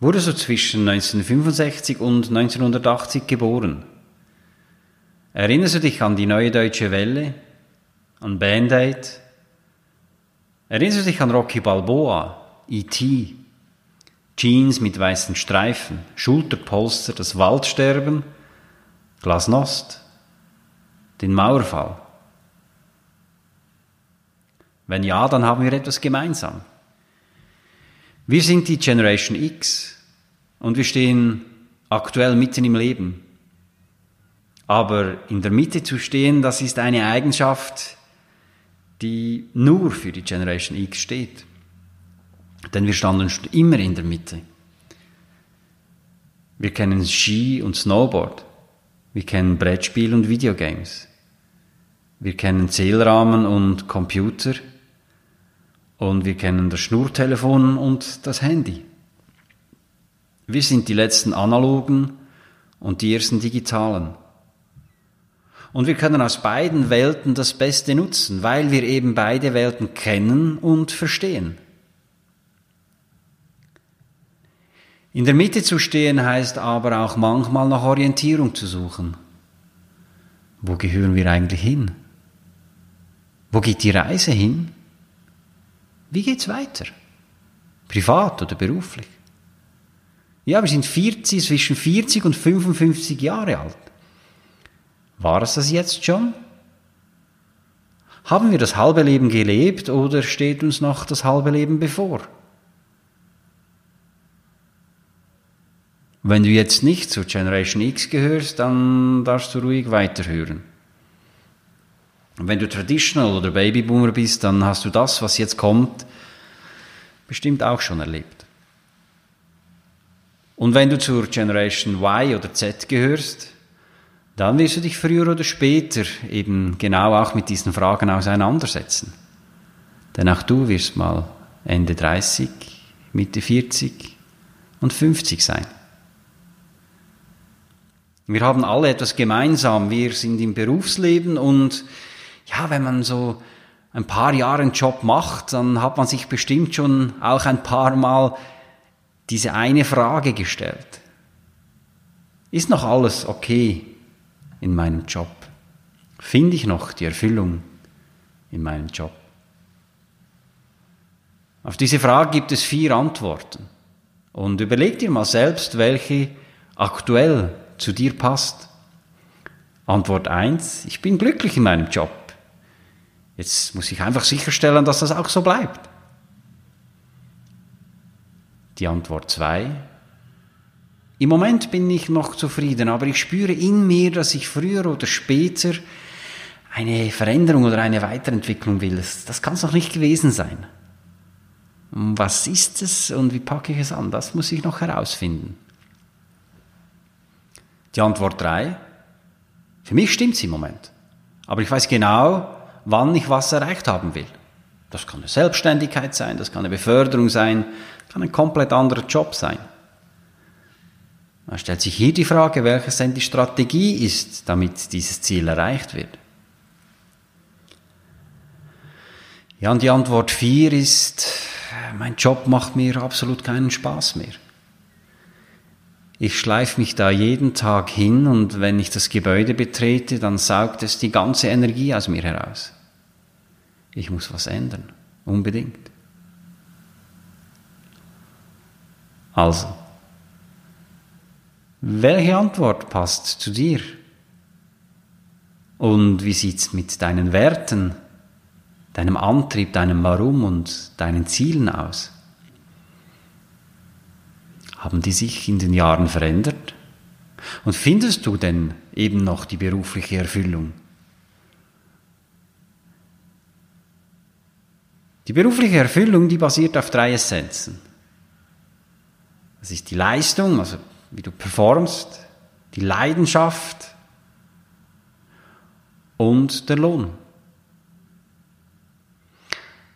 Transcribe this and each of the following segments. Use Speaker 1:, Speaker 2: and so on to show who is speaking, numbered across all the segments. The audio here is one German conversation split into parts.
Speaker 1: wurde so zwischen 1965 und 1980 geboren. Erinnerst du dich an die neue deutsche Welle, an Band Aid? Erinnerst du dich an Rocky Balboa, E.T., Jeans mit weißen Streifen, Schulterpolster, das Waldsterben, Glasnost, den Mauerfall? Wenn ja, dann haben wir etwas gemeinsam. Wir sind die Generation X und wir stehen aktuell mitten im Leben. Aber in der Mitte zu stehen, das ist eine Eigenschaft, die nur für die Generation X steht. Denn wir standen immer in der Mitte. Wir kennen Ski und Snowboard. Wir kennen Brettspiel und Videogames. Wir kennen Zählrahmen und Computer. Und wir kennen das Schnurtelefon und das Handy. Wir sind die letzten analogen und die ersten digitalen. Und wir können aus beiden Welten das Beste nutzen, weil wir eben beide Welten kennen und verstehen. In der Mitte zu stehen heißt aber auch manchmal nach Orientierung zu suchen. Wo gehören wir eigentlich hin? Wo geht die Reise hin? Wie geht's weiter? Privat oder beruflich? Ja, wir sind 40, zwischen 40 und 55 Jahre alt. War es das jetzt schon? Haben wir das halbe Leben gelebt oder steht uns noch das halbe Leben bevor? Wenn du jetzt nicht zur Generation X gehörst, dann darfst du ruhig weiterhören. Und wenn du Traditional oder Babyboomer bist, dann hast du das, was jetzt kommt, bestimmt auch schon erlebt. Und wenn du zur Generation Y oder Z gehörst, dann wirst du dich früher oder später eben genau auch mit diesen Fragen auseinandersetzen. Denn auch du wirst mal Ende 30, Mitte 40 und 50 sein. Wir haben alle etwas gemeinsam. Wir sind im Berufsleben und ja, wenn man so ein paar Jahre einen Job macht, dann hat man sich bestimmt schon auch ein paar Mal diese eine Frage gestellt. Ist noch alles okay in meinem Job? Finde ich noch die Erfüllung in meinem Job? Auf diese Frage gibt es vier Antworten. Und überleg dir mal selbst, welche aktuell zu dir passt. Antwort eins: ich bin glücklich in meinem Job. Jetzt muss ich einfach sicherstellen, dass das auch so bleibt. Die Antwort 2. Im Moment bin ich noch zufrieden, aber ich spüre in mir, dass ich früher oder später eine Veränderung oder eine Weiterentwicklung will. Das kann es noch nicht gewesen sein. Was ist es und wie packe ich es an? Das muss ich noch herausfinden. Die Antwort 3. Für mich stimmt es im Moment. Aber ich weiß genau, wann ich was erreicht haben will. Das kann eine Selbstständigkeit sein, das kann eine Beförderung sein, kann ein komplett anderer Job sein. Da stellt sich hier die Frage, welches denn die Strategie ist, damit dieses Ziel erreicht wird. Ja, und die Antwort 4 ist, mein Job macht mir absolut keinen Spaß mehr. Ich schleife mich da jeden Tag hin und wenn ich das Gebäude betrete, dann saugt es die ganze Energie aus mir heraus ich muss was ändern. Unbedingt. Also, welche Antwort passt zu dir? Und wie sieht's mit deinen Werten, deinem Antrieb, deinem Warum und deinen Zielen aus? Haben die sich in den Jahren verändert? Und findest du denn eben noch die berufliche Erfüllung? Die berufliche Erfüllung, die basiert auf drei Essenzen. Das ist die Leistung, also wie du performst, die Leidenschaft und der Lohn.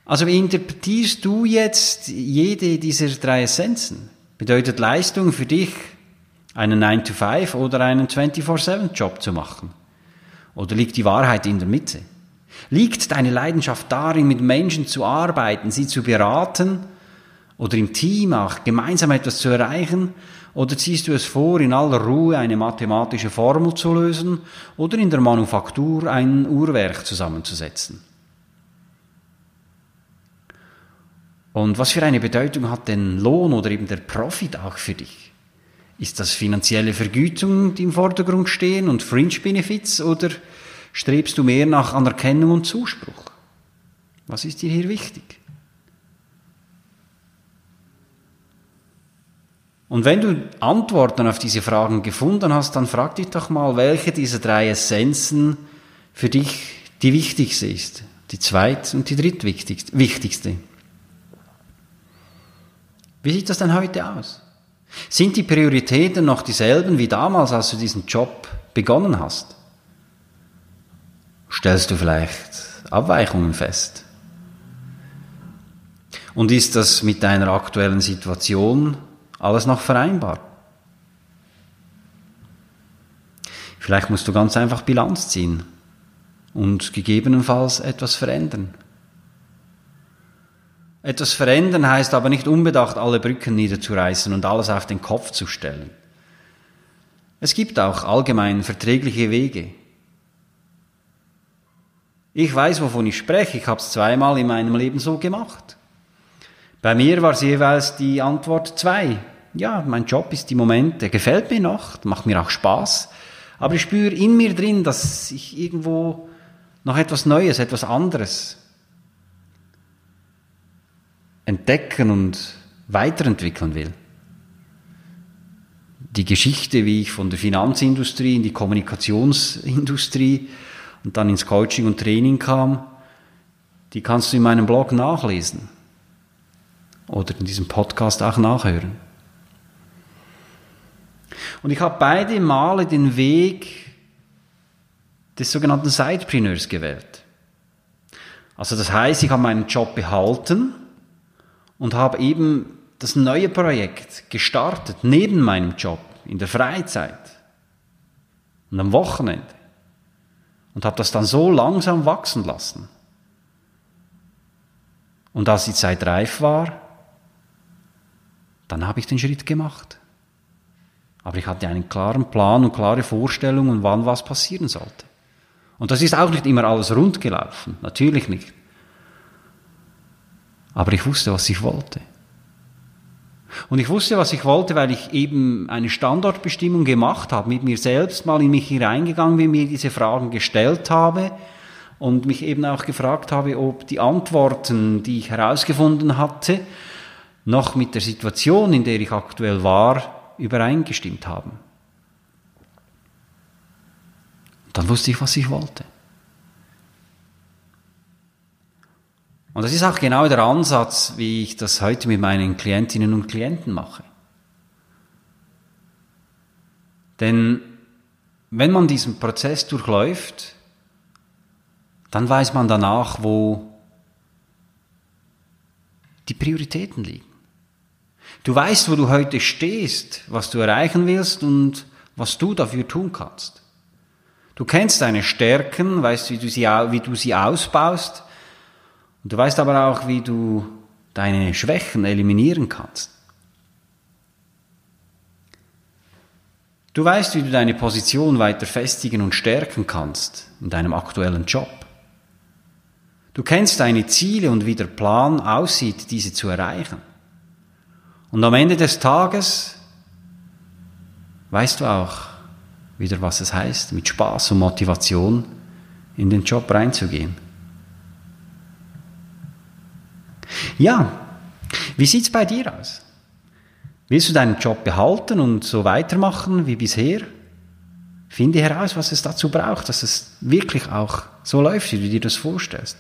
Speaker 1: Also wie interpretierst du jetzt jede dieser drei Essenzen? Bedeutet Leistung für dich, einen 9-to-5 oder einen 24-7-Job zu machen? Oder liegt die Wahrheit in der Mitte? Liegt deine Leidenschaft darin, mit Menschen zu arbeiten, sie zu beraten oder im Team auch gemeinsam etwas zu erreichen? Oder ziehst du es vor, in aller Ruhe eine mathematische Formel zu lösen oder in der Manufaktur ein Uhrwerk zusammenzusetzen? Und was für eine Bedeutung hat denn Lohn oder eben der Profit auch für dich? Ist das finanzielle Vergütung, die im Vordergrund stehen und Fringe Benefits oder strebst du mehr nach Anerkennung und Zuspruch? Was ist dir hier wichtig? Und wenn du Antworten auf diese Fragen gefunden hast, dann frag dich doch mal, welche dieser drei Essenzen für dich die wichtigste ist, die zweit- und die drittwichtigste. Wie sieht das denn heute aus? Sind die Prioritäten noch dieselben wie damals, als du diesen Job begonnen hast? Stellst du vielleicht Abweichungen fest? Und ist das mit deiner aktuellen Situation alles noch vereinbar? Vielleicht musst du ganz einfach Bilanz ziehen und gegebenenfalls etwas verändern. Etwas verändern heißt aber nicht unbedacht alle Brücken niederzureißen und alles auf den Kopf zu stellen. Es gibt auch allgemein verträgliche Wege. Ich weiß, wovon ich spreche. Ich habe es zweimal in meinem Leben so gemacht. Bei mir war es jeweils die Antwort zwei. Ja, mein Job ist im Moment, der gefällt mir noch, macht mir auch Spaß. Aber ich spüre in mir drin, dass ich irgendwo noch etwas Neues, etwas anderes entdecken und weiterentwickeln will. Die Geschichte, wie ich von der Finanzindustrie in die Kommunikationsindustrie und dann ins Coaching und Training kam, die kannst du in meinem Blog nachlesen oder in diesem Podcast auch nachhören. Und ich habe beide Male den Weg des sogenannten Sidepreneurs gewählt. Also das heißt, ich habe meinen Job behalten, und habe eben das neue Projekt gestartet, neben meinem Job, in der Freizeit und am Wochenende. Und habe das dann so langsam wachsen lassen. Und als die Zeit reif war, dann habe ich den Schritt gemacht. Aber ich hatte einen klaren Plan und klare Vorstellungen, wann was passieren sollte. Und das ist auch nicht immer alles rund gelaufen, natürlich nicht. Aber ich wusste, was ich wollte. Und ich wusste, was ich wollte, weil ich eben eine Standortbestimmung gemacht habe, mit mir selbst mal in mich hineingegangen bin, mir diese Fragen gestellt habe und mich eben auch gefragt habe, ob die Antworten, die ich herausgefunden hatte, noch mit der Situation, in der ich aktuell war, übereingestimmt haben. Dann wusste ich, was ich wollte. Und das ist auch genau der Ansatz, wie ich das heute mit meinen Klientinnen und Klienten mache. Denn wenn man diesen Prozess durchläuft, dann weiß man danach, wo die Prioritäten liegen. Du weißt, wo du heute stehst, was du erreichen willst und was du dafür tun kannst. Du kennst deine Stärken, weißt, wie du sie, wie du sie ausbaust, und du weißt aber auch, wie du deine Schwächen eliminieren kannst. Du weißt, wie du deine Position weiter festigen und stärken kannst in deinem aktuellen Job. Du kennst deine Ziele und wie der Plan aussieht, diese zu erreichen. Und am Ende des Tages weißt du auch wieder, was es heißt, mit Spaß und Motivation in den Job reinzugehen. Ja, wie sieht's bei dir aus? Willst du deinen Job behalten und so weitermachen wie bisher? Finde heraus, was es dazu braucht, dass es wirklich auch so läuft, wie du dir das vorstellst.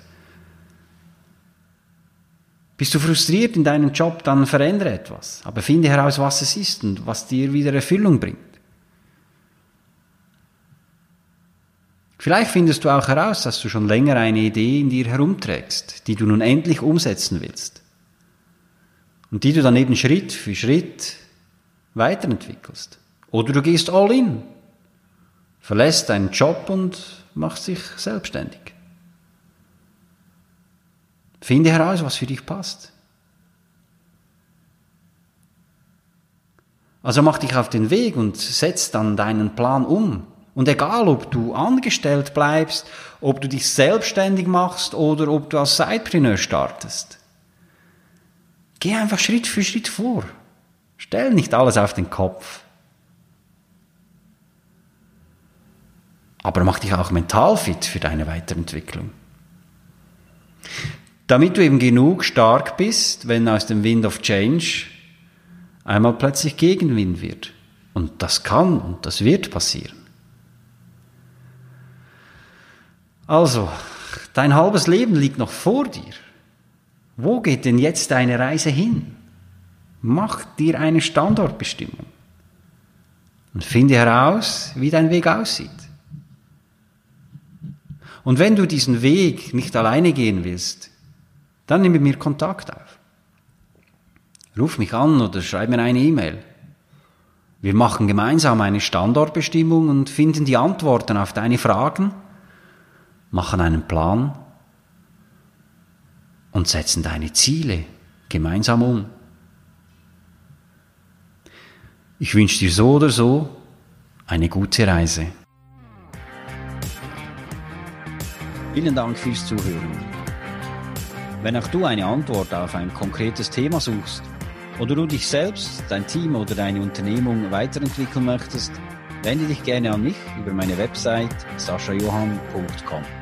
Speaker 1: Bist du frustriert in deinem Job, dann verändere etwas. Aber finde heraus, was es ist und was dir wieder Erfüllung bringt. Vielleicht findest du auch heraus, dass du schon länger eine Idee in dir herumträgst, die du nun endlich umsetzen willst. Und die du dann eben Schritt für Schritt weiterentwickelst. Oder du gehst all in, verlässt deinen Job und machst dich selbstständig. Finde heraus, was für dich passt. Also mach dich auf den Weg und setz dann deinen Plan um. Und egal, ob du angestellt bleibst, ob du dich selbstständig machst oder ob du als Sidepreneur startest. Geh einfach Schritt für Schritt vor. Stell nicht alles auf den Kopf. Aber mach dich auch mental fit für deine Weiterentwicklung. Damit du eben genug stark bist, wenn aus dem Wind of Change einmal plötzlich Gegenwind wird. Und das kann und das wird passieren. Also, dein halbes Leben liegt noch vor dir. Wo geht denn jetzt deine Reise hin? Mach dir eine Standortbestimmung und finde heraus, wie dein Weg aussieht. Und wenn du diesen Weg nicht alleine gehen willst, dann nimm mit mir Kontakt auf. Ruf mich an oder schreib mir eine E-Mail. Wir machen gemeinsam eine Standortbestimmung und finden die Antworten auf deine Fragen, machen einen Plan und setzen deine Ziele gemeinsam um. Ich wünsche dir so oder so eine gute Reise. Vielen Dank fürs Zuhören. Wenn auch du eine Antwort auf ein konkretes Thema suchst oder du dich selbst, dein Team oder deine Unternehmung weiterentwickeln möchtest, wende dich gerne an mich über meine Website saschajohann.com.